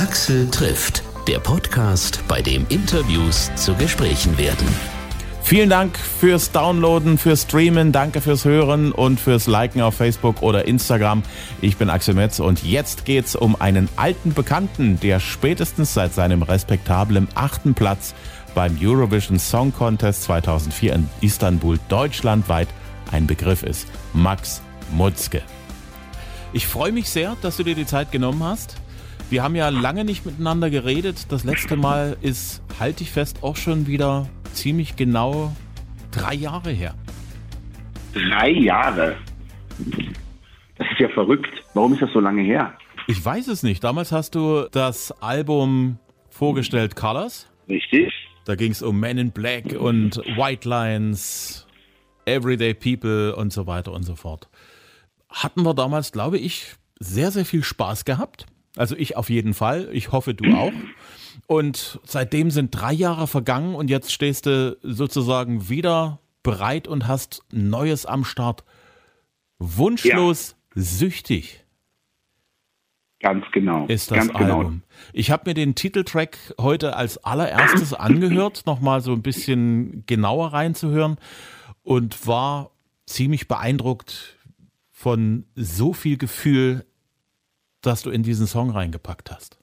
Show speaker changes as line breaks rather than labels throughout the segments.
Axel trifft, der Podcast, bei dem Interviews zu Gesprächen werden.
Vielen Dank fürs Downloaden, fürs Streamen, danke fürs Hören und fürs Liken auf Facebook oder Instagram. Ich bin Axel Metz und jetzt geht's um einen alten Bekannten, der spätestens seit seinem respektablen achten Platz beim Eurovision Song Contest 2004 in Istanbul deutschlandweit ein Begriff ist. Max Mutzke. Ich freue mich sehr, dass du dir die Zeit genommen hast. Wir haben ja lange nicht miteinander geredet. Das letzte Mal ist, halte ich fest, auch schon wieder ziemlich genau drei Jahre her.
Drei Jahre? Das ist ja verrückt. Warum ist das so lange her?
Ich weiß es nicht. Damals hast du das Album vorgestellt, Colors.
Richtig.
Da ging es um Men in Black und White Lines, Everyday People und so weiter und so fort. Hatten wir damals, glaube ich, sehr, sehr viel Spaß gehabt. Also ich auf jeden Fall. Ich hoffe, du auch. Und seitdem sind drei Jahre vergangen und jetzt stehst du sozusagen wieder bereit und hast Neues am Start. Wunschlos ja. süchtig.
Ganz genau.
Ist das
Ganz genau.
Album. Genau. Ich habe mir den Titeltrack heute als allererstes angehört, nochmal so ein bisschen genauer reinzuhören und war ziemlich beeindruckt von so viel Gefühl, das du in diesen Song reingepackt hast.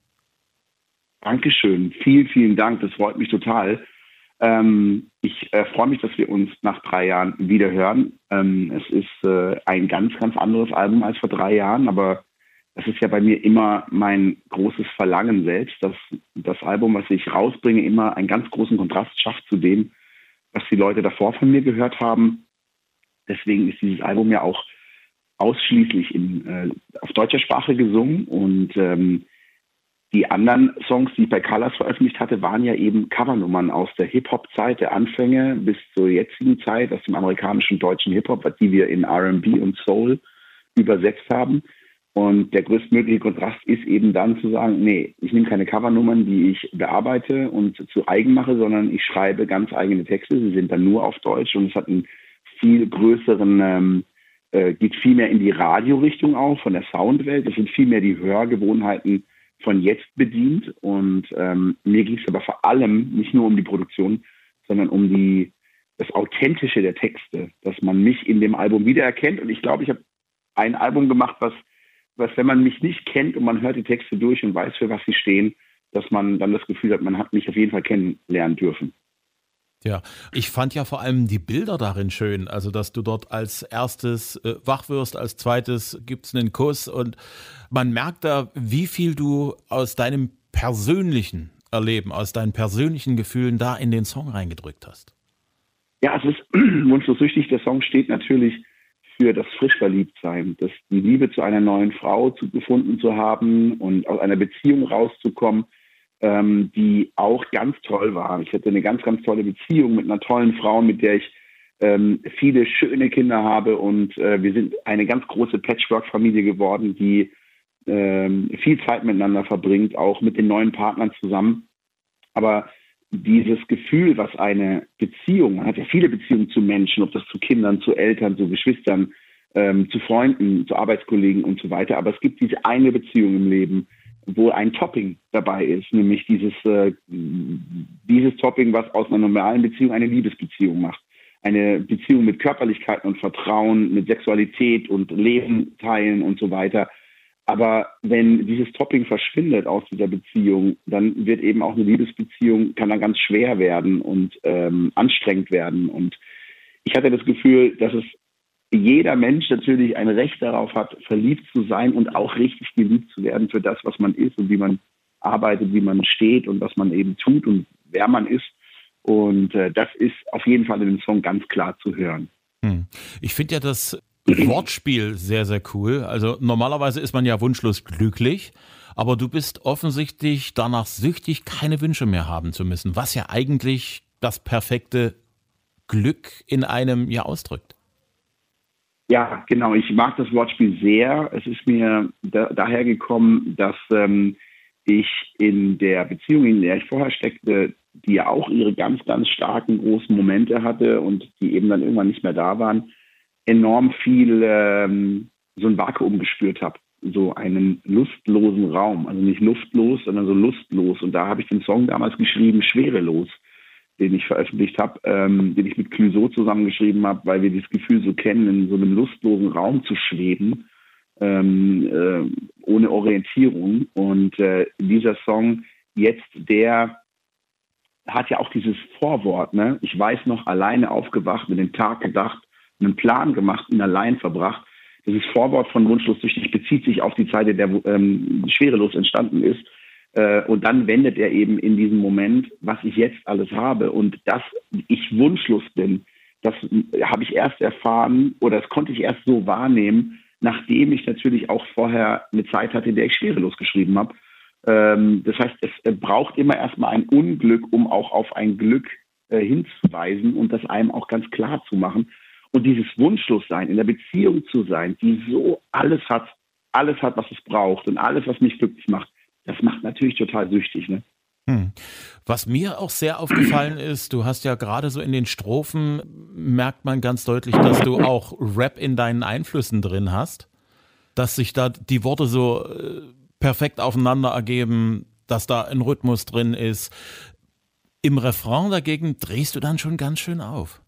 Dankeschön. Vielen, vielen Dank. Das freut mich total. Ähm, ich äh, freue mich, dass wir uns nach drei Jahren wieder hören. Ähm, es ist äh, ein ganz, ganz anderes Album als vor drei Jahren, aber es ist ja bei mir immer mein großes Verlangen selbst, dass das Album, was ich rausbringe, immer einen ganz großen Kontrast schafft zu dem, was die Leute davor von mir gehört haben. Deswegen ist dieses Album ja auch ausschließlich in, äh, auf deutscher Sprache gesungen und ähm, die anderen Songs, die ich bei Colors veröffentlicht hatte, waren ja eben Covernummern aus der Hip-Hop-Zeit, der Anfänge bis zur jetzigen Zeit, aus dem amerikanischen deutschen Hip-Hop, die wir in RB und Soul übersetzt haben. Und der größtmögliche Kontrast ist eben dann zu sagen, nee, ich nehme keine Covernummern, die ich bearbeite und zu eigen mache, sondern ich schreibe ganz eigene Texte. Sie sind dann nur auf Deutsch und es hat einen viel größeren, ähm, äh, geht viel mehr in die Radiorichtung auch von der Soundwelt. Es sind viel mehr die Hörgewohnheiten von jetzt bedient. Und ähm, mir ging es aber vor allem nicht nur um die Produktion, sondern um die, das Authentische der Texte, dass man mich in dem Album wiedererkennt. Und ich glaube, ich habe ein Album gemacht, was, was, wenn man mich nicht kennt und man hört die Texte durch und weiß, für was sie stehen, dass man dann das Gefühl hat, man hat mich auf jeden Fall kennenlernen dürfen.
Ja, ich fand ja vor allem die Bilder darin schön. Also, dass du dort als erstes äh, wach wirst, als zweites gibt es einen Kuss und man merkt da, wie viel du aus deinem persönlichen Erleben, aus deinen persönlichen Gefühlen da in den Song reingedrückt hast.
Ja, es ist wunschlos süchtig. Der Song steht natürlich für das Frischverliebtsein, dass die Liebe zu einer neuen Frau zu, gefunden zu haben und aus einer Beziehung rauszukommen ähm, die auch ganz toll war. Ich hatte eine ganz, ganz tolle Beziehung mit einer tollen Frau, mit der ich ähm, viele schöne Kinder habe und äh, wir sind eine ganz große Patchwork-Familie geworden, die ähm, viel Zeit miteinander verbringt, auch mit den neuen Partnern zusammen. Aber dieses Gefühl, was eine Beziehung, man hat ja viele Beziehungen zu Menschen, ob das zu Kindern, zu Eltern, zu Geschwistern, ähm, zu Freunden, zu Arbeitskollegen und so weiter. Aber es gibt diese eine Beziehung im Leben, wo ein Topping dabei ist, nämlich dieses, äh, dieses Topping, was aus einer normalen Beziehung eine Liebesbeziehung macht. Eine Beziehung mit Körperlichkeit und Vertrauen, mit Sexualität und Leben teilen und so weiter. Aber wenn dieses Topping verschwindet aus dieser Beziehung, dann wird eben auch eine Liebesbeziehung, kann dann ganz schwer werden und ähm, anstrengend werden. Und ich hatte das Gefühl, dass es jeder Mensch natürlich ein Recht darauf hat, verliebt zu sein und auch richtig geliebt zu werden für das, was man ist und wie man arbeitet, wie man steht und was man eben tut und wer man ist. Und äh, das ist auf jeden Fall in dem Song ganz klar zu hören.
Hm. Ich finde ja das Wortspiel sehr, sehr cool. Also normalerweise ist man ja wunschlos glücklich, aber du bist offensichtlich danach süchtig, keine Wünsche mehr haben zu müssen, was ja eigentlich das perfekte Glück in einem ja ausdrückt.
Ja, genau. Ich mag das Wortspiel sehr. Es ist mir da, daher gekommen, dass ähm, ich in der Beziehung, in der ich vorher steckte, die ja auch ihre ganz, ganz starken großen Momente hatte und die eben dann irgendwann nicht mehr da waren, enorm viel ähm, so ein Vakuum gespürt habe. so einen lustlosen Raum. Also nicht luftlos, sondern so lustlos. Und da habe ich den Song damals geschrieben, Schwerelos, den ich veröffentlicht habe, ähm, den ich mit Clouseau zusammengeschrieben habe, weil wir dieses Gefühl so kennen, in so einem lustlosen Raum zu schweben, ähm, äh, ohne Orientierung. Und äh, dieser Song jetzt, der hat ja auch dieses Vorwort, ne? Ich weiß noch, alleine aufgewacht, mit dem Tag gedacht, einen Plan gemacht, ihn allein verbracht. Dieses Vorwort von Wunschlos süchtig bezieht sich auf die Zeit, in der ähm, schwerelos entstanden ist. Äh, und dann wendet er eben in diesem Moment, was ich jetzt alles habe und dass ich wunschlos bin, das habe ich erst erfahren oder das konnte ich erst so wahrnehmen, nachdem ich natürlich auch vorher eine Zeit hatte, in der ich schwerelos geschrieben habe. Ähm, das heißt, es braucht immer erstmal ein Unglück, um auch auf ein Glück äh, hinzuweisen und das einem auch ganz klar zu machen. Und dieses Wunschlossein, in der Beziehung zu sein, die so alles hat, alles hat, was es braucht und alles, was mich glücklich macht, das macht natürlich total süchtig. Ne?
Hm. Was mir auch sehr aufgefallen ist, du hast ja gerade so in den Strophen, merkt man ganz deutlich, dass du auch Rap in deinen Einflüssen drin hast, dass sich da die Worte so äh, perfekt aufeinander ergeben, dass da ein Rhythmus drin ist. Im Refrain dagegen drehst du dann schon ganz schön auf.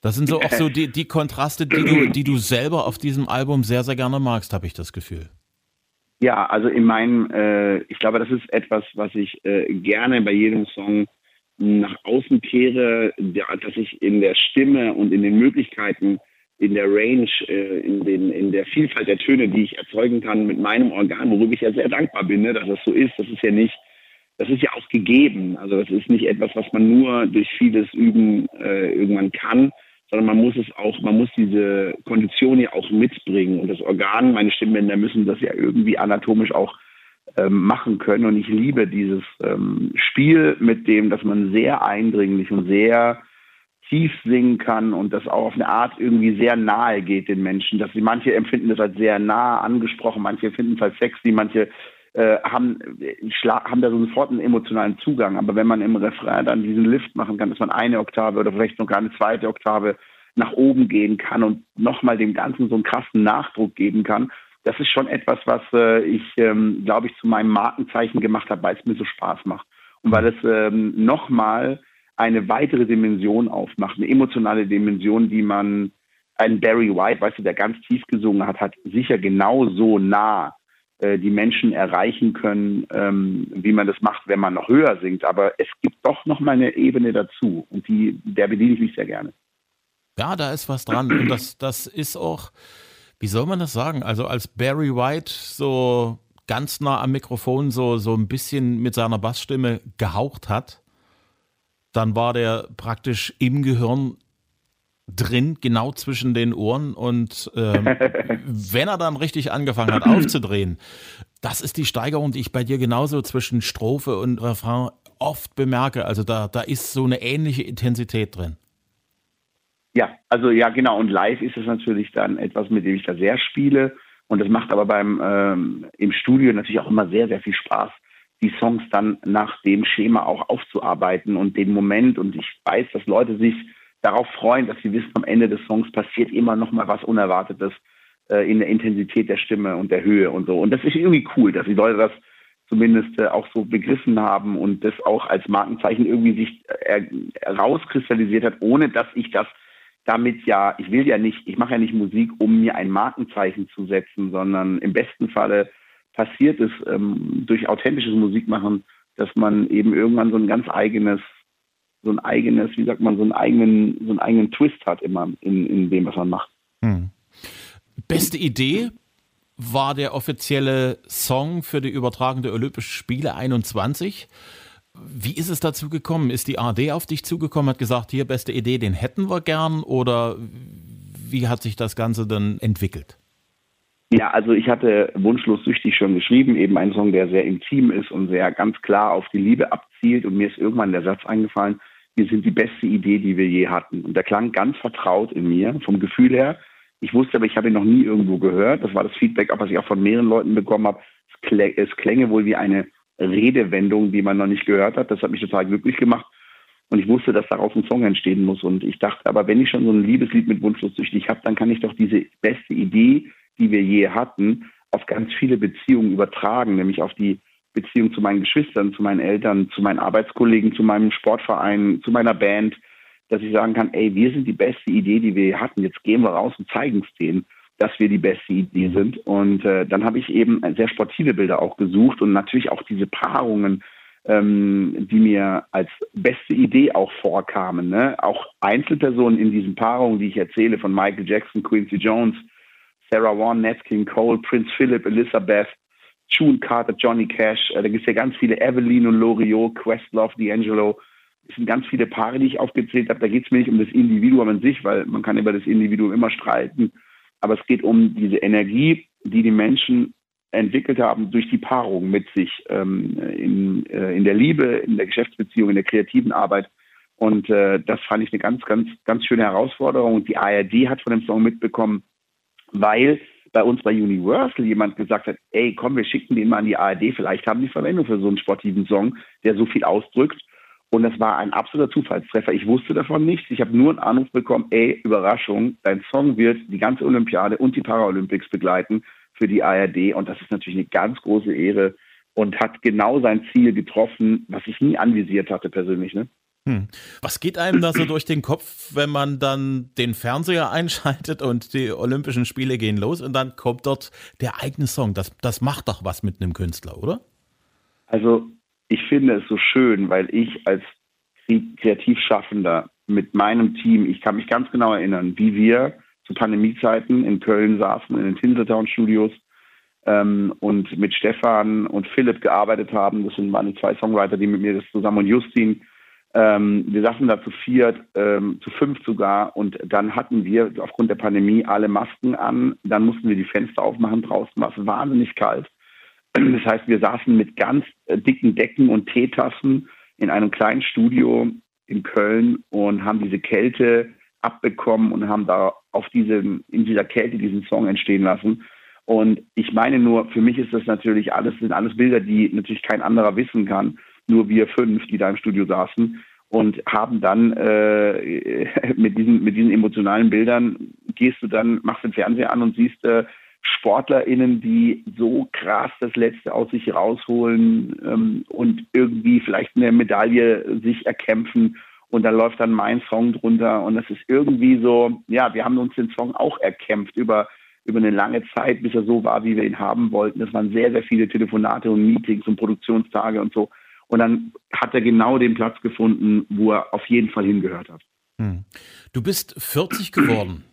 Das sind so auch so die, die Kontraste, die du, die du selber auf diesem Album sehr, sehr gerne magst, habe ich das Gefühl.
Ja, also in meinem, äh, ich glaube, das ist etwas, was ich äh, gerne bei jedem Song nach außen kehre, dass ich in der Stimme und in den Möglichkeiten, in der Range, äh, in, den, in der Vielfalt der Töne, die ich erzeugen kann mit meinem Organ, worüber ich ja sehr dankbar bin, ne, dass das so ist. Das ist ja nicht, das ist ja auch gegeben. Also das ist nicht etwas, was man nur durch vieles Üben äh, irgendwann kann, sondern man muss es auch, man muss diese Kondition ja auch mitbringen. Und das Organ, meine Stimmbänder müssen das ja irgendwie anatomisch auch ähm, machen können. Und ich liebe dieses ähm, Spiel mit dem, dass man sehr eindringlich und sehr tief singen kann und das auch auf eine Art irgendwie sehr nahe geht den Menschen. Dass sie manche empfinden das als sehr nah angesprochen, manche empfinden es als sexy, manche äh, haben, haben da sofort einen emotionalen Zugang. Aber wenn man im Refrain dann diesen Lift machen kann, dass man eine Oktave oder vielleicht noch gar eine zweite Oktave nach oben gehen kann und nochmal dem Ganzen so einen krassen Nachdruck geben kann, das ist schon etwas, was äh, ich, ähm, glaube ich, zu meinem Markenzeichen gemacht habe, weil es mir so Spaß macht. Und weil es ähm, nochmal eine weitere Dimension aufmacht, eine emotionale Dimension, die man, ein Barry White, weißt du, der ganz tief gesungen hat, hat sicher genauso nah äh, die Menschen erreichen können, ähm, wie man das macht, wenn man noch höher singt. Aber es gibt doch noch mal eine Ebene dazu und die, der bediene ich mich sehr gerne.
Ja, da ist was dran und das, das ist auch, wie soll man das sagen? Also als Barry White so ganz nah am Mikrofon so, so ein bisschen mit seiner Bassstimme gehaucht hat, dann war der praktisch im Gehirn drin, genau zwischen den Ohren. Und ähm, wenn er dann richtig angefangen hat aufzudrehen, das ist die Steigerung, die ich bei dir genauso zwischen Strophe und Refrain oft bemerke. Also da, da ist so eine ähnliche Intensität drin.
Ja, also ja, genau. Und live ist es natürlich dann etwas, mit dem ich da sehr spiele. Und das macht aber beim ähm, im Studio natürlich auch immer sehr, sehr viel Spaß, die Songs dann nach dem Schema auch aufzuarbeiten und den Moment. Und ich weiß, dass Leute sich darauf freuen, dass sie wissen, am Ende des Songs passiert immer noch mal was Unerwartetes äh, in der Intensität der Stimme und der Höhe und so. Und das ist irgendwie cool, dass die Leute das zumindest äh, auch so begriffen haben und das auch als Markenzeichen irgendwie sich äh, rauskristallisiert hat, ohne dass ich das damit ja, ich will ja nicht, ich mache ja nicht Musik, um mir ein Markenzeichen zu setzen, sondern im besten Falle passiert es ähm, durch authentisches Musikmachen, dass man eben irgendwann so ein ganz eigenes so ein eigenes, wie sagt man, so einen eigenen, so einen eigenen Twist hat immer in, in dem, was man macht. Hm.
Beste Idee war der offizielle Song für die Übertragung der Olympischen Spiele 21. Wie ist es dazu gekommen? Ist die AD auf dich zugekommen, hat gesagt, hier beste Idee, den hätten wir gern oder wie hat sich das Ganze dann entwickelt?
Ja, also ich hatte wunschlos süchtig schon geschrieben, eben ein Song, der sehr intim ist und sehr ganz klar auf die Liebe abzielt. Und mir ist irgendwann der Satz eingefallen, wir sind die beste Idee, die wir je hatten. Und der klang ganz vertraut in mir, vom Gefühl her. Ich wusste aber, ich habe ihn noch nie irgendwo gehört. Das war das Feedback, was ich auch von mehreren Leuten bekommen habe. Es, klänge wohl wie eine Redewendung, die man noch nicht gehört hat. Das hat mich total glücklich gemacht. Und ich wusste, dass daraus ein Song entstehen muss. Und ich dachte, aber wenn ich schon so ein Liebeslied mit Wunschlos süchtig habe, dann kann ich doch diese beste Idee, die wir je hatten, auf ganz viele Beziehungen übertragen, nämlich auf die Beziehung zu meinen Geschwistern, zu meinen Eltern, zu meinen Arbeitskollegen, zu meinem Sportverein, zu meiner Band, dass ich sagen kann, ey, wir sind die beste Idee, die wir hatten. Jetzt gehen wir raus und zeigen es denen, dass wir die beste Idee sind. Und äh, dann habe ich eben sehr sportive Bilder auch gesucht und natürlich auch diese Paarungen, ähm, die mir als beste Idee auch vorkamen. Ne? Auch Einzelpersonen in diesen Paarungen, die ich erzähle, von Michael Jackson, Quincy Jones, Sarah Vaughan, Nat King Cole, Prince Philip, Elizabeth, June Carter, Johnny Cash, äh, da gibt es ja ganz viele, Evelyn und Loriot, Questlove, D'Angelo. Es sind ganz viele Paare, die ich aufgezählt habe. Da geht es mir nicht um das Individuum an sich, weil man kann über das Individuum immer streiten. Aber es geht um diese Energie, die die Menschen entwickelt haben durch die Paarung mit sich ähm, in, äh, in der Liebe, in der Geschäftsbeziehung, in der kreativen Arbeit. Und äh, das fand ich eine ganz, ganz, ganz schöne Herausforderung. Und die ARD hat von dem Song mitbekommen, weil bei uns bei Universal jemand gesagt hat, ey, komm, wir schicken den mal an die ARD, vielleicht haben die Verwendung für so einen sportiven Song, der so viel ausdrückt. Und das war ein absoluter Zufallstreffer. Ich wusste davon nichts. Ich habe nur einen Anruf bekommen, ey, Überraschung, dein Song wird die ganze Olympiade und die Paralympics begleiten für die ARD. Und das ist natürlich eine ganz große Ehre und hat genau sein Ziel getroffen, was ich nie anvisiert hatte persönlich. Ne?
Hm. Was geht einem da so durch den Kopf, wenn man dann den Fernseher einschaltet und die Olympischen Spiele gehen los und dann kommt dort der eigene Song? Das, das macht doch was mit einem Künstler, oder?
Also ich finde es so schön, weil ich als Kreativschaffender mit meinem Team, ich kann mich ganz genau erinnern, wie wir zu Pandemiezeiten in Köln saßen, in den Tinseltown Studios ähm, und mit Stefan und Philipp gearbeitet haben. Das sind meine zwei Songwriter, die mit mir das zusammen und Justin ähm, wir saßen da zu viert, ähm, zu fünf sogar, und dann hatten wir aufgrund der Pandemie alle Masken an. Dann mussten wir die Fenster aufmachen. Draußen war es wahnsinnig kalt. Das heißt, wir saßen mit ganz äh, dicken Decken und Teetassen in einem kleinen Studio in Köln und haben diese Kälte abbekommen und haben da auf diese, in dieser Kälte diesen Song entstehen lassen. Und ich meine nur, für mich ist das natürlich alles, sind alles Bilder, die natürlich kein anderer wissen kann nur wir fünf, die da im Studio saßen und haben dann äh, mit diesen mit diesen emotionalen Bildern gehst du dann machst den Fernseher an und siehst äh, SportlerInnen, die so krass das Letzte aus sich rausholen ähm, und irgendwie vielleicht eine Medaille sich erkämpfen und da läuft dann mein Song drunter und das ist irgendwie so, ja, wir haben uns den Song auch erkämpft über über eine lange Zeit, bis er so war, wie wir ihn haben wollten. Das waren sehr, sehr viele Telefonate und Meetings und Produktionstage und so. Und dann hat er genau den Platz gefunden, wo er auf jeden Fall hingehört hat. Hm.
Du bist 40 geworden.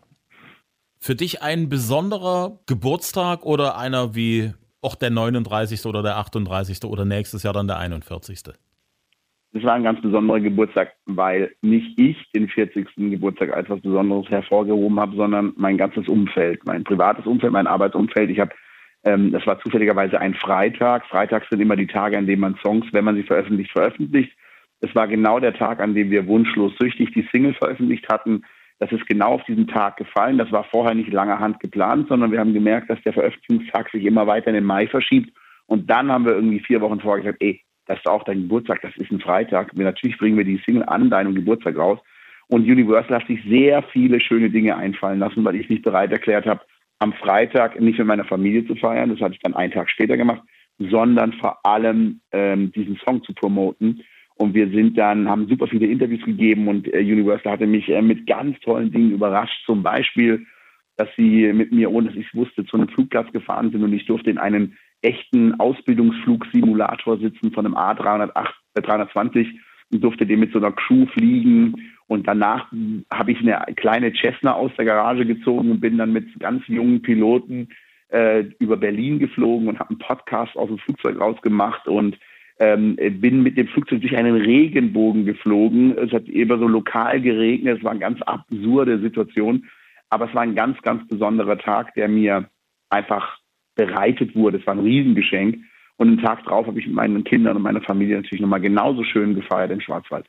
Für dich ein besonderer Geburtstag oder einer wie auch der 39. oder der 38. oder nächstes Jahr dann der 41.
Das war ein ganz besonderer Geburtstag, weil nicht ich den 40. Geburtstag als etwas Besonderes hervorgehoben habe, sondern mein ganzes Umfeld, mein privates Umfeld, mein Arbeitsumfeld. Ich habe ähm, das war zufälligerweise ein Freitag. Freitags sind immer die Tage, an denen man Songs, wenn man sie veröffentlicht, veröffentlicht. Es war genau der Tag, an dem wir wunschlos süchtig die Single veröffentlicht hatten. Das ist genau auf diesen Tag gefallen. Das war vorher nicht langer Hand geplant, sondern wir haben gemerkt, dass der Veröffentlichungstag sich immer weiter in den Mai verschiebt. Und dann haben wir irgendwie vier Wochen vorher gesagt, ey, das ist auch dein Geburtstag, das ist ein Freitag. Wir, natürlich bringen wir die Single an deinem Geburtstag raus. Und Universal hat sich sehr viele schöne Dinge einfallen lassen, weil ich mich bereit erklärt habe, am Freitag nicht mit meiner Familie zu feiern, das hatte ich dann einen Tag später gemacht, sondern vor allem ähm, diesen Song zu promoten. Und wir sind dann, haben super viele Interviews gegeben und äh, Universal hatte mich äh, mit ganz tollen Dingen überrascht. Zum Beispiel, dass sie mit mir, ohne dass ich es wusste, zu einem Flugplatz gefahren sind und ich durfte in einen echten Ausbildungsflugsimulator sitzen von einem A308, äh, 320 und durfte den mit so einer Crew fliegen und danach habe ich eine kleine Cessna aus der Garage gezogen und bin dann mit ganz jungen Piloten äh, über Berlin geflogen und habe einen Podcast aus dem Flugzeug rausgemacht und ähm, bin mit dem Flugzeug durch einen Regenbogen geflogen. Es hat eher so lokal geregnet. Es war eine ganz absurde Situation. Aber es war ein ganz, ganz besonderer Tag, der mir einfach bereitet wurde. Es war ein Riesengeschenk. Und einen Tag drauf habe ich mit meinen Kindern und meiner Familie natürlich nochmal genauso schön gefeiert in Schwarzwald.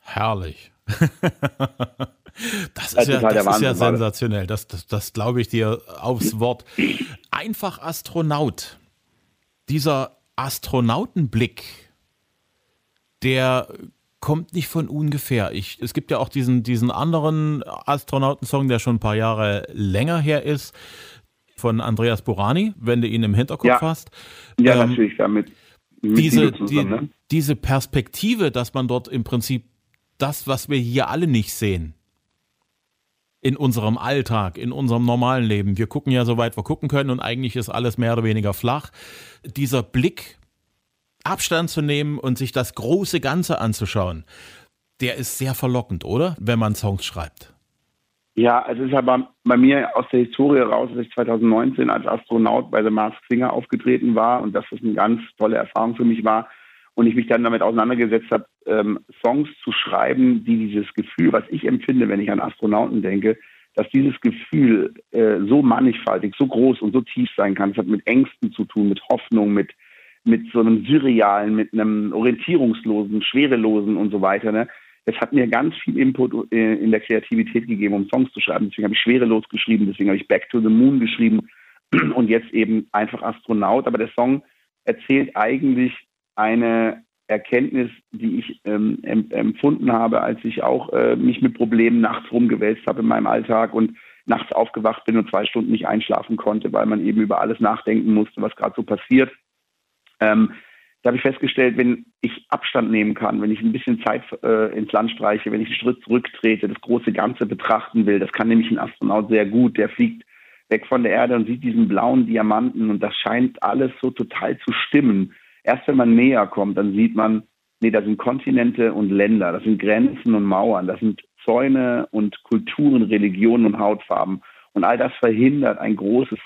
Herrlich. das ist, ja, das ist ja sensationell. Das, das, das glaube ich dir aufs Wort. Einfach Astronaut. Dieser Astronautenblick, der kommt nicht von ungefähr. Ich, es gibt ja auch diesen, diesen anderen Astronautensong, der schon ein paar Jahre länger her ist. von Andreas Burani, wenn du ihn im Hinterkopf
ja.
hast.
Ja, ähm, natürlich, damit.
Diese, zusammen, die, ne? diese Perspektive, dass man dort im Prinzip das, was wir hier alle nicht sehen, in unserem Alltag, in unserem normalen Leben. Wir gucken ja so weit wir gucken können und eigentlich ist alles mehr oder weniger flach. Dieser Blick, Abstand zu nehmen und sich das große Ganze anzuschauen, der ist sehr verlockend, oder? Wenn man Songs schreibt.
Ja, es ist aber bei mir aus der Historie heraus, dass ich 2019 als Astronaut bei The Mars Singer aufgetreten war und dass das eine ganz tolle Erfahrung für mich war und ich mich dann damit auseinandergesetzt habe, ähm, Songs zu schreiben, die dieses Gefühl, was ich empfinde, wenn ich an Astronauten denke, dass dieses Gefühl äh, so mannigfaltig, so groß und so tief sein kann. Es hat mit Ängsten zu tun, mit Hoffnung, mit mit so einem surrealen, mit einem orientierungslosen, schwerelosen und so weiter. Ne? es hat mir ganz viel Input äh, in der Kreativität gegeben, um Songs zu schreiben. Deswegen habe ich schwerelos geschrieben, deswegen habe ich Back to the Moon geschrieben und jetzt eben einfach Astronaut. Aber der Song erzählt eigentlich eine Erkenntnis, die ich ähm, empfunden habe, als ich auch äh, mich mit Problemen nachts rumgewälzt habe in meinem Alltag und nachts aufgewacht bin und zwei Stunden nicht einschlafen konnte, weil man eben über alles nachdenken musste, was gerade so passiert. Ähm, da habe ich festgestellt, wenn ich Abstand nehmen kann, wenn ich ein bisschen Zeit äh, ins Land streiche, wenn ich einen Schritt zurücktrete, das große Ganze betrachten will, das kann nämlich ein Astronaut sehr gut, der fliegt weg von der Erde und sieht diesen blauen Diamanten und das scheint alles so total zu stimmen. Erst wenn man näher kommt, dann sieht man, nee, da sind Kontinente und Länder, das sind Grenzen und Mauern, das sind Zäune und Kulturen, Religionen und Hautfarben. Und all das verhindert ein großes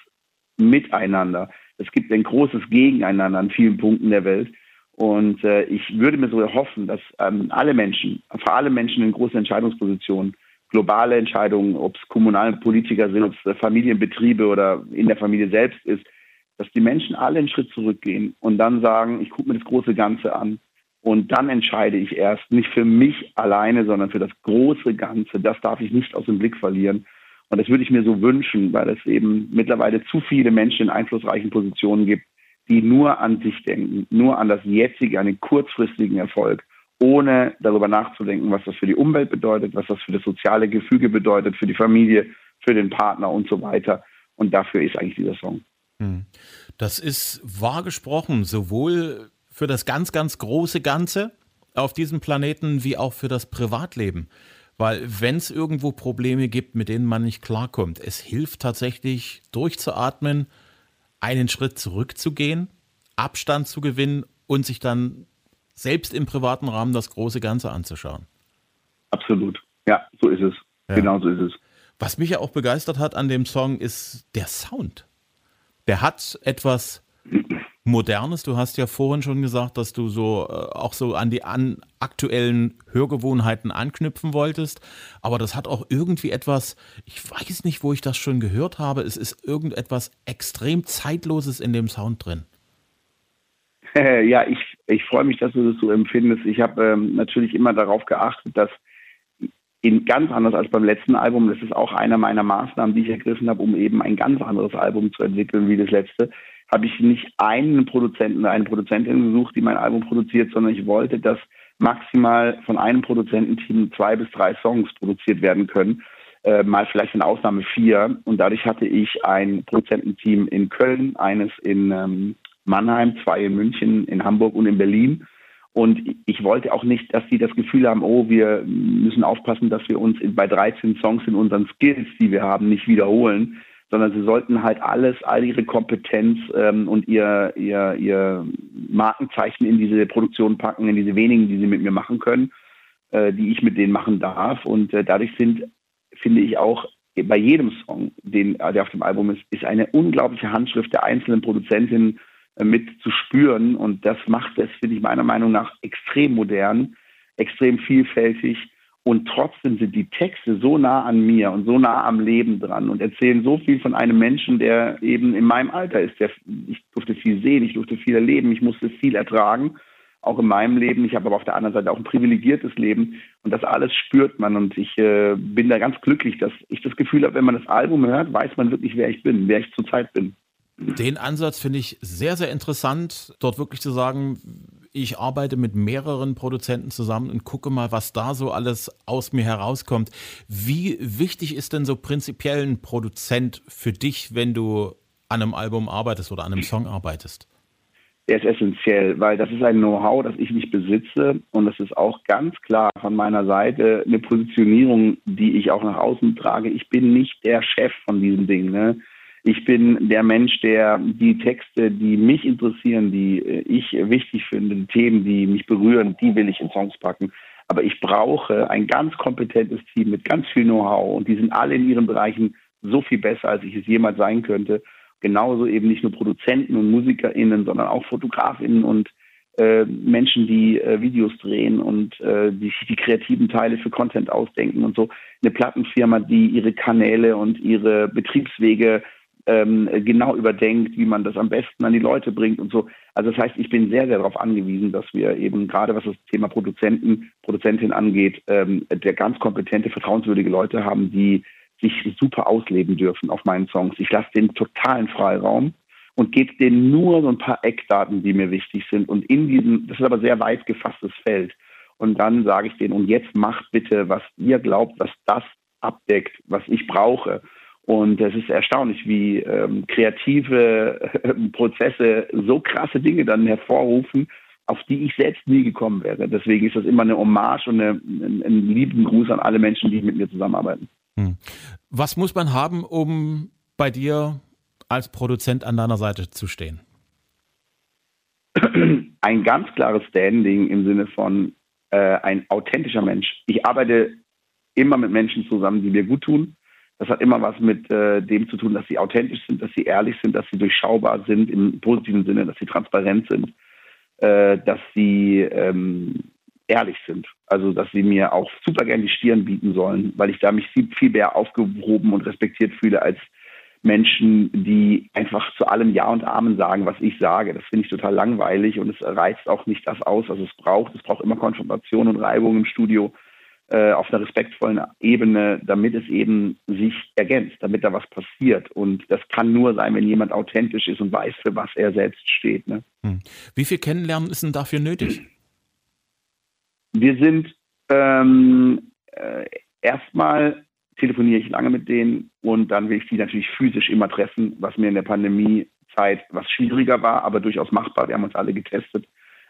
Miteinander. Es gibt ein großes Gegeneinander an vielen Punkten der Welt. Und äh, ich würde mir so hoffen, dass ähm, alle Menschen, vor allem Menschen in großen Entscheidungspositionen, globale Entscheidungen, ob es kommunale Politiker sind, ob es Familienbetriebe oder in der Familie selbst ist, dass die Menschen alle einen Schritt zurückgehen und dann sagen, ich gucke mir das große Ganze an. Und dann entscheide ich erst, nicht für mich alleine, sondern für das große Ganze. Das darf ich nicht aus dem Blick verlieren. Und das würde ich mir so wünschen, weil es eben mittlerweile zu viele Menschen in einflussreichen Positionen gibt, die nur an sich denken, nur an das jetzige, an den kurzfristigen Erfolg, ohne darüber nachzudenken, was das für die Umwelt bedeutet, was das für das soziale Gefüge bedeutet, für die Familie, für den Partner und so weiter. Und dafür ist eigentlich dieser Song. Hm.
Das ist wahr gesprochen, sowohl für das ganz, ganz große Ganze auf diesem Planeten wie auch für das Privatleben. Weil wenn es irgendwo Probleme gibt, mit denen man nicht klarkommt, es hilft tatsächlich durchzuatmen, einen Schritt zurückzugehen, Abstand zu gewinnen und sich dann selbst im privaten Rahmen das große Ganze anzuschauen.
Absolut. Ja, so ist es. Ja. Genau so ist es.
Was mich ja auch begeistert hat an dem Song ist der Sound. Der hat etwas Modernes. Du hast ja vorhin schon gesagt, dass du so äh, auch so an die an aktuellen Hörgewohnheiten anknüpfen wolltest. Aber das hat auch irgendwie etwas, ich weiß nicht, wo ich das schon gehört habe. Es ist irgendetwas extrem Zeitloses in dem Sound drin.
Ja, ich, ich freue mich, dass du das so empfindest. Ich habe ähm, natürlich immer darauf geachtet, dass in ganz anders als beim letzten Album. Das ist auch einer meiner Maßnahmen, die ich ergriffen habe, um eben ein ganz anderes Album zu entwickeln wie das letzte habe ich nicht einen Produzenten oder eine Produzentin gesucht, die mein Album produziert, sondern ich wollte, dass maximal von einem Produzententeam zwei bis drei Songs produziert werden können. Äh, mal vielleicht in Ausnahme vier. Und dadurch hatte ich ein Produzententeam in Köln, eines in ähm, Mannheim, zwei in München, in Hamburg und in Berlin. Und ich wollte auch nicht, dass die das Gefühl haben, oh, wir müssen aufpassen, dass wir uns bei 13 Songs in unseren Skills, die wir haben, nicht wiederholen, sondern sie sollten halt alles, all ihre Kompetenz ähm, und ihr, ihr, ihr Markenzeichen in diese Produktion packen, in diese wenigen, die sie mit mir machen können, äh, die ich mit denen machen darf. Und äh, dadurch sind, finde ich auch, bei jedem Song, den, der auf dem Album ist, ist eine unglaubliche Handschrift der einzelnen Produzentin äh, mit zu spüren. Und das macht es, finde ich meiner Meinung nach, extrem modern, extrem vielfältig und trotzdem sind die Texte so nah an mir und so nah am Leben dran und erzählen so viel von einem Menschen, der eben in meinem Alter ist. Der, ich durfte viel sehen, ich durfte viel erleben, ich musste viel ertragen, auch in meinem Leben. Ich habe aber auf der anderen Seite auch ein privilegiertes Leben und das alles spürt man. Und ich äh, bin da ganz glücklich, dass ich das Gefühl habe, wenn man das Album hört, weiß man wirklich, wer ich bin, wer ich zurzeit bin.
Den Ansatz finde ich sehr, sehr interessant, dort wirklich zu sagen, ich arbeite mit mehreren Produzenten zusammen und gucke mal, was da so alles aus mir herauskommt. Wie wichtig ist denn so prinzipiell ein Produzent für dich, wenn du an einem Album arbeitest oder an einem Song arbeitest?
Der ist essentiell, weil das ist ein Know-how, das ich nicht besitze und das ist auch ganz klar von meiner Seite eine Positionierung, die ich auch nach außen trage. Ich bin nicht der Chef von diesem Ding. Ne? Ich bin der Mensch, der die Texte, die mich interessieren, die ich wichtig finde, die Themen, die mich berühren, die will ich in Songs packen. Aber ich brauche ein ganz kompetentes Team mit ganz viel Know-how und die sind alle in ihren Bereichen so viel besser, als ich es jemals sein könnte. Genauso eben nicht nur Produzenten und MusikerInnen, sondern auch FotografInnen und äh, Menschen, die äh, Videos drehen und äh, die die kreativen Teile für Content ausdenken und so. Eine Plattenfirma, die ihre Kanäle und ihre Betriebswege ähm, genau überdenkt, wie man das am besten an die Leute bringt und so. Also das heißt, ich bin sehr, sehr darauf angewiesen, dass wir eben gerade was das Thema Produzenten, Produzentin angeht, ähm, der ganz kompetente, vertrauenswürdige Leute haben, die sich super ausleben dürfen auf meinen Songs. Ich lasse den totalen Freiraum und gebe denen nur so ein paar Eckdaten, die mir wichtig sind. Und in diesem, das ist aber sehr weit gefasstes Feld. Und dann sage ich denen, und jetzt macht bitte, was ihr glaubt, was das abdeckt, was ich brauche. Und es ist erstaunlich, wie ähm, kreative äh, Prozesse so krasse Dinge dann hervorrufen, auf die ich selbst nie gekommen wäre. Deswegen ist das immer eine Hommage und eine, ein, ein lieben Gruß an alle Menschen, die mit mir zusammenarbeiten. Hm.
Was muss man haben, um bei dir als Produzent an deiner Seite zu stehen?
Ein ganz klares Standing im Sinne von äh, ein authentischer Mensch. Ich arbeite immer mit Menschen zusammen, die mir gut tun das hat immer was mit äh, dem zu tun, dass sie authentisch sind, dass sie ehrlich sind, dass sie durchschaubar sind im positiven Sinne, dass sie transparent sind, äh, dass sie ähm, ehrlich sind. Also, dass sie mir auch super gerne die Stirn bieten sollen, weil ich da mich viel, viel mehr aufgehoben und respektiert fühle als Menschen, die einfach zu allem Ja und Amen sagen, was ich sage. Das finde ich total langweilig und es reizt auch nicht das aus, was es braucht. Es braucht immer Konfrontation und Reibung im Studio äh, auf einer respektvollen Ebene, damit es eben sich ergänzt, damit da was passiert. Und das kann nur sein, wenn jemand authentisch ist und weiß, für was er selbst steht. Ne?
Hm. Wie viel Kennenlernen ist denn dafür nötig?
Wir sind ähm, äh, erstmal telefoniere ich lange mit denen und dann will ich die natürlich physisch immer treffen, was mir in der Pandemiezeit was schwieriger war, aber durchaus machbar. Wir haben uns alle getestet,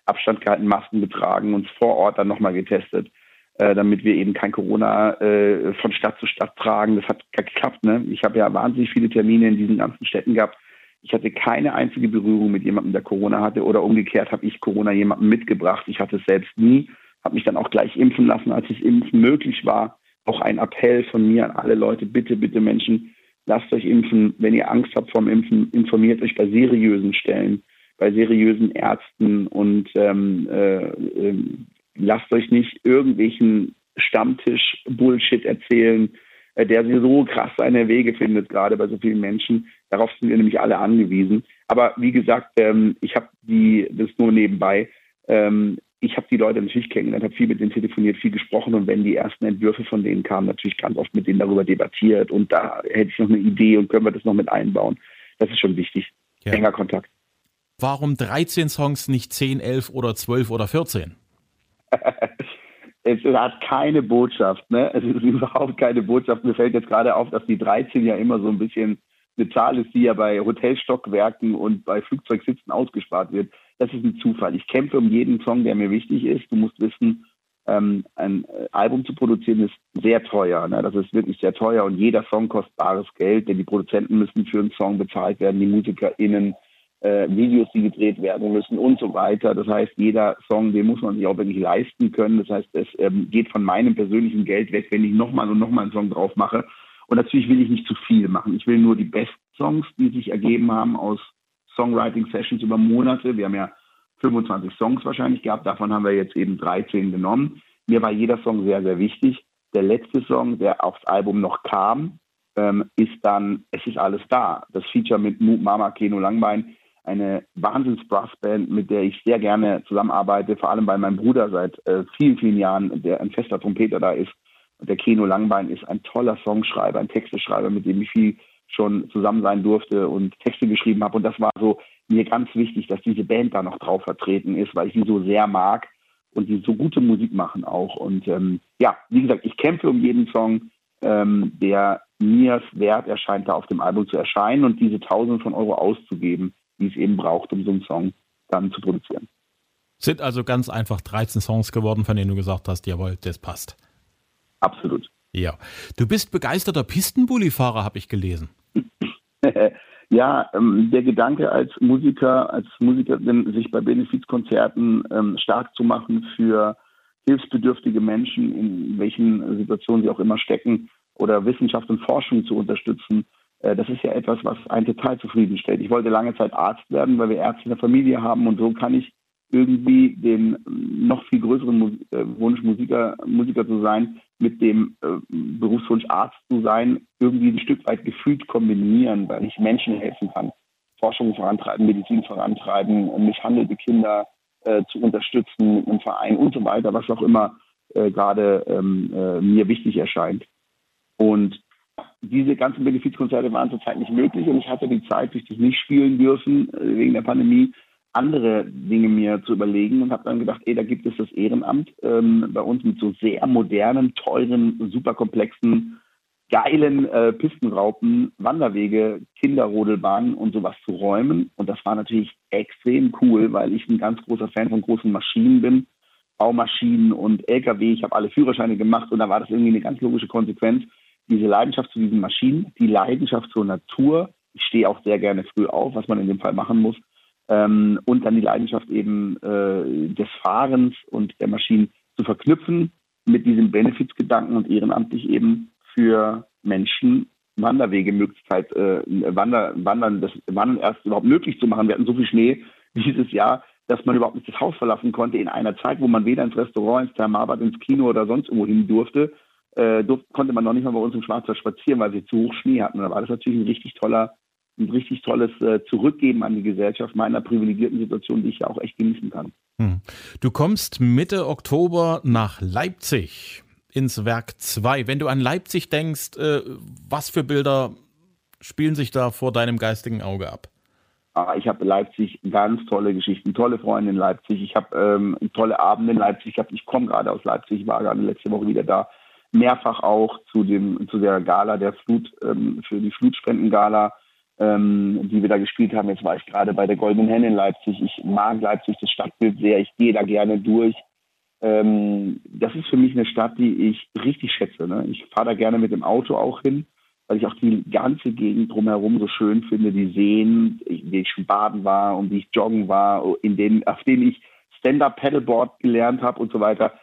Abstand gehalten, Masken getragen, uns vor Ort dann nochmal getestet äh, damit wir eben kein Corona äh, von Stadt zu Stadt tragen. Das hat geklappt. Ne? Ich habe ja wahnsinnig viele Termine in diesen ganzen Städten gehabt. Ich hatte keine einzige Berührung mit jemandem, der Corona hatte oder umgekehrt habe ich Corona jemandem mitgebracht. Ich hatte es selbst nie, habe mich dann auch gleich impfen lassen, als es impfen möglich war. Auch ein Appell von mir an alle Leute, bitte, bitte Menschen, lasst euch impfen. Wenn ihr Angst habt vom Impfen, informiert euch bei seriösen Stellen, bei seriösen Ärzten und ähm, äh, äh, lasst euch nicht irgendwelchen Stammtisch-Bullshit erzählen, äh, der so krass seine Wege findet, gerade bei so vielen Menschen. Darauf sind wir nämlich alle angewiesen. Aber wie gesagt, ähm, ich habe die, das nur nebenbei, ähm, ich habe die Leute natürlich kennengelernt, habe viel mit denen telefoniert, viel gesprochen und wenn die ersten Entwürfe von denen kamen, natürlich ganz oft mit denen darüber debattiert und da hätte ich noch eine Idee und können wir das noch mit einbauen. Das ist schon wichtig. Ja. Enger Kontakt.
Warum 13 Songs, nicht 10, 11 oder 12 oder 14?
es hat keine Botschaft, ne? Es ist überhaupt keine Botschaft. Mir fällt jetzt gerade auf, dass die 13 ja immer so ein bisschen eine Zahl ist, die ja bei Hotelstockwerken und bei Flugzeugsitzen ausgespart wird. Das ist ein Zufall. Ich kämpfe um jeden Song, der mir wichtig ist. Du musst wissen, ähm, ein Album zu produzieren ist sehr teuer. Ne? Das ist wirklich sehr teuer und jeder Song kostet bares Geld, denn die Produzenten müssen für einen Song bezahlt werden, die MusikerInnen äh, Videos, die gedreht werden müssen und so weiter. Das heißt, jeder Song, den muss man sich auch wirklich leisten können. Das heißt, es ähm, geht von meinem persönlichen Geld weg, wenn ich nochmal und nochmal einen Song drauf mache. Und natürlich will ich nicht zu viel machen. Ich will nur die besten Songs, die sich ergeben haben aus Songwriting-Sessions über Monate. Wir haben ja 25 Songs wahrscheinlich gehabt. Davon haben wir jetzt eben 13 genommen. Mir war jeder Song sehr, sehr wichtig. Der letzte Song, der aufs Album noch kam, ähm, ist dann Es ist alles da. Das Feature mit Mama Keno Langbein eine Wahnsinns-Brassband, mit der ich sehr gerne zusammenarbeite, vor allem bei meinem Bruder seit äh, vielen, vielen Jahren, der ein fester Trompeter da ist. Und der Keno Langbein ist ein toller Songschreiber, ein Texteschreiber, mit dem ich viel schon zusammen sein durfte und Texte geschrieben habe. Und das war so mir ganz wichtig, dass diese Band da noch drauf vertreten ist, weil ich sie so sehr mag und die so gute Musik machen auch. Und ähm, ja, wie gesagt, ich kämpfe um jeden Song, ähm, der mir wert erscheint, da auf dem Album zu erscheinen und diese Tausende von Euro auszugeben, die es eben braucht, um so einen Song dann zu produzieren.
Sind also ganz einfach 13 Songs geworden, von denen du gesagt hast, jawohl, das passt.
Absolut.
Ja. Du bist begeisterter Pistenbully-Fahrer, habe ich gelesen.
ja, ähm, der Gedanke als Musiker, als Musikerin, sich bei Benefizkonzerten ähm, stark zu machen für hilfsbedürftige Menschen, in welchen Situationen sie auch immer stecken, oder Wissenschaft und Forschung zu unterstützen, das ist ja etwas, was einen total zufriedenstellt. Ich wollte lange Zeit Arzt werden, weil wir Ärzte in der Familie haben und so kann ich irgendwie den noch viel größeren äh, Wunsch, Musiker, Musiker zu sein, mit dem äh, Berufswunsch Arzt zu sein, irgendwie ein Stück weit gefühlt kombinieren, weil ich Menschen helfen kann. Forschung vorantreiben, Medizin vorantreiben, misshandelte Kinder äh, zu unterstützen mit Verein und so weiter, was auch immer äh, gerade ähm, äh, mir wichtig erscheint. Und diese ganzen Benefizkonzerte waren zurzeit nicht möglich und ich hatte die Zeit, durch das nicht spielen dürfen, äh, wegen der Pandemie, andere Dinge mir zu überlegen und habe dann gedacht, ey, da gibt es das Ehrenamt ähm, bei uns mit so sehr modernen, teuren, super komplexen, geilen äh, Pistenraupen, Wanderwege, Kinderrodelbahnen und sowas zu räumen. Und das war natürlich extrem cool, weil ich ein ganz großer Fan von großen Maschinen bin, Baumaschinen und LKW. Ich habe alle Führerscheine gemacht und da war das irgendwie eine ganz logische Konsequenz. Diese Leidenschaft zu diesen Maschinen, die Leidenschaft zur Natur. Ich stehe auch sehr gerne früh auf, was man in dem Fall machen muss ähm, und dann die Leidenschaft eben äh, des Fahrens und der Maschinen zu verknüpfen mit diesem Benefizgedanken und ehrenamtlich eben für Menschen Wanderwegemöglichkeit, äh, Wander, Wandern, das Wandern erst überhaupt möglich zu machen. Wir hatten so viel Schnee dieses Jahr, dass man überhaupt nicht das Haus verlassen konnte in einer Zeit, wo man weder ins Restaurant, ins Thermalbad, ins Kino oder sonst irgendwo hin durfte, äh, durfte, konnte man noch nicht mal bei uns im Schwarzwald spazieren, weil sie zu hoch Schnee hatten. Da war das natürlich ein richtig toller ein richtig tolles äh, Zurückgeben an die Gesellschaft meiner privilegierten Situation, die ich ja auch echt genießen kann. Hm.
Du kommst Mitte Oktober nach Leipzig ins Werk 2. Wenn du an Leipzig denkst, äh, was für Bilder spielen sich da vor deinem geistigen Auge ab?
Ah, ich habe Leipzig ganz tolle Geschichten, tolle Freunde in Leipzig. Ich habe ähm, tolle Abende in Leipzig. Ich, ich komme gerade aus Leipzig, war gerade letzte Woche wieder da. Mehrfach auch zu dem zu der Gala der Flut ähm, für die Flutspendengala ähm, die wir da gespielt haben. Jetzt war ich gerade bei der Goldenen Henne in Leipzig. Ich mag Leipzig, das Stadtbild sehr. Ich gehe da gerne durch. Ähm, das ist für mich eine Stadt, die ich richtig schätze. Ne? Ich fahre da gerne mit dem Auto auch hin, weil ich auch die ganze Gegend drumherum so schön finde. Die Seen, in denen ich schon baden war und die ich joggen war, in denen, auf denen ich Stand-Up-Paddleboard gelernt habe und so weiter.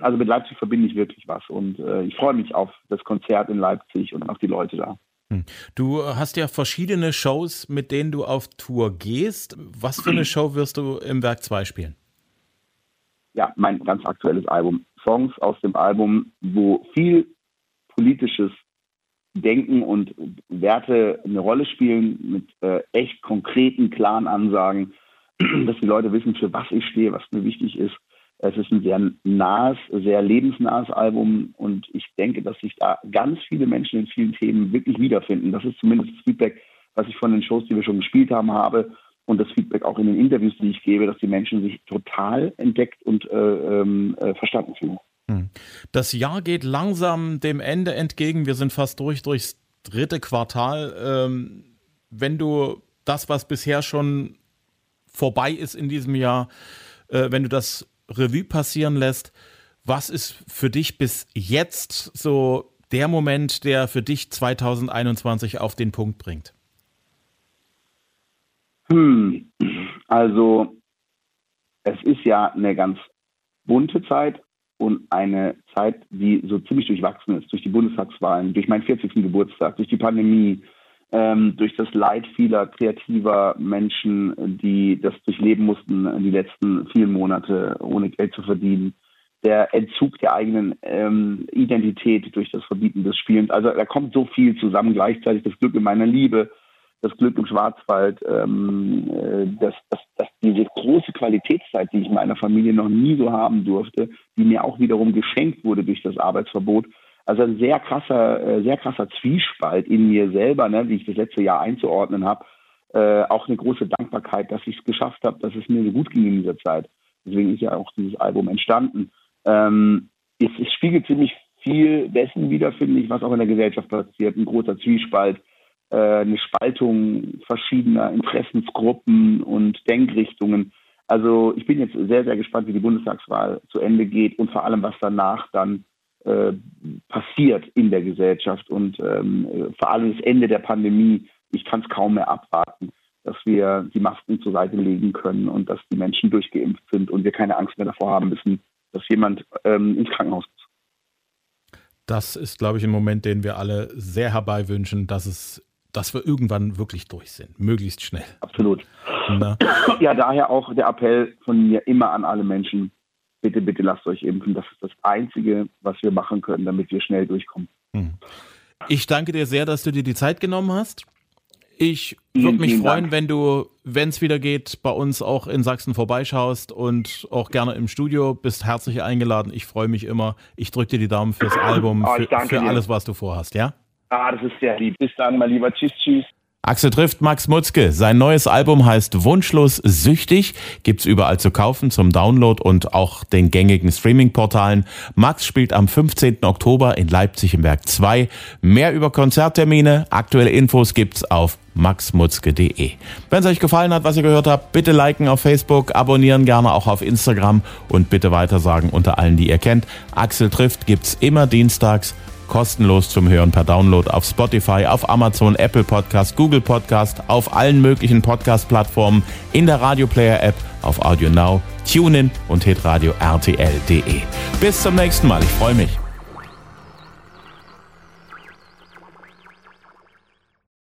Also mit Leipzig verbinde ich wirklich was und äh, ich freue mich auf das Konzert in Leipzig und auf die Leute da.
Hm. Du hast ja verschiedene Shows, mit denen du auf Tour gehst. Was für eine Show wirst du im Werk 2 spielen?
Ja, mein ganz aktuelles Album. Songs aus dem Album, wo viel politisches Denken und Werte eine Rolle spielen, mit äh, echt konkreten, klaren Ansagen, dass die Leute wissen, für was ich stehe, was mir wichtig ist es ist ein sehr nahes, sehr lebensnahes Album und ich denke, dass sich da ganz viele Menschen in vielen Themen wirklich wiederfinden. Das ist zumindest das Feedback, was ich von den Shows, die wir schon gespielt haben, habe und das Feedback auch in den Interviews, die ich gebe, dass die Menschen sich total entdeckt und äh, ähm, äh, verstanden fühlen. Hm.
Das Jahr geht langsam dem Ende entgegen. Wir sind fast durch durchs dritte Quartal. Ähm, wenn du das, was bisher schon vorbei ist in diesem Jahr, äh, wenn du das Revue passieren lässt, was ist für dich bis jetzt so der Moment, der für dich 2021 auf den Punkt bringt?
Hm, also es ist ja eine ganz bunte Zeit und eine Zeit, die so ziemlich durchwachsen ist durch die Bundestagswahlen, durch meinen 40. Geburtstag, durch die Pandemie, ähm, durch das Leid vieler kreativer Menschen, die das durchleben mussten die letzten vielen Monate, ohne Geld zu verdienen. Der Entzug der eigenen ähm, Identität durch das Verbieten des Spielens. Also da kommt so viel zusammen gleichzeitig. Das Glück in meiner Liebe, das Glück im Schwarzwald, ähm, äh, das, das, das, diese große Qualitätszeit, die ich meiner Familie noch nie so haben durfte, die mir auch wiederum geschenkt wurde durch das Arbeitsverbot also ein sehr krasser, äh, sehr krasser Zwiespalt in mir selber, ne, wie ich das letzte Jahr einzuordnen habe. Äh, auch eine große Dankbarkeit, dass ich es geschafft habe, dass es mir so gut ging in dieser Zeit. Deswegen ist ja auch dieses Album entstanden. Ähm, es, es spiegelt ziemlich viel dessen wieder, finde ich, was auch in der Gesellschaft passiert. Ein großer Zwiespalt, äh, eine Spaltung verschiedener Interessensgruppen und Denkrichtungen. Also ich bin jetzt sehr, sehr gespannt, wie die Bundestagswahl zu Ende geht und vor allem, was danach dann äh, passiert in der Gesellschaft und ähm, vor allem das Ende der Pandemie. Ich kann es kaum mehr abwarten, dass wir die Masken zur Seite legen können und dass die Menschen durchgeimpft sind und wir keine Angst mehr davor haben müssen, dass jemand ähm, ins Krankenhaus muss.
Das ist, glaube ich, ein Moment, den wir alle sehr herbei wünschen, dass es dass wir irgendwann wirklich durch sind, möglichst schnell.
Absolut. Na? Ja, daher auch der Appell von mir immer an alle Menschen, bitte, bitte lasst euch impfen. Das ist das Einzige, was wir machen können, damit wir schnell durchkommen. Hm.
Ich danke dir sehr, dass du dir die Zeit genommen hast. Ich würde mich freuen, Dank. wenn du, wenn es wieder geht, bei uns auch in Sachsen vorbeischaust und auch gerne im Studio. Bist herzlich eingeladen. Ich freue mich immer. Ich drücke dir die Daumen fürs Album, oh, für, für alles, was du vorhast, ja?
Ah, das ist sehr lieb. Bis dann, mein Lieber. Tschüss, tschüss.
Axel trifft Max Mutzke. Sein neues Album heißt Wunschlos süchtig, gibt's überall zu kaufen zum Download und auch den gängigen Streaming-Portalen. Max spielt am 15. Oktober in Leipzig im Werk 2. Mehr über Konzerttermine, aktuelle Infos gibt's auf maxmutzke.de. Wenn es euch gefallen hat, was ihr gehört habt, bitte liken auf Facebook, abonnieren gerne auch auf Instagram und bitte weitersagen unter allen, die ihr kennt. Axel trifft gibt's immer dienstags kostenlos zum Hören per Download auf Spotify, auf Amazon, Apple Podcast, Google Podcast, auf allen möglichen Podcast-Plattformen, in der Radio Player App, auf Audio Now, TuneIn und hitradio RTL.de. Bis zum nächsten Mal. Ich freue mich.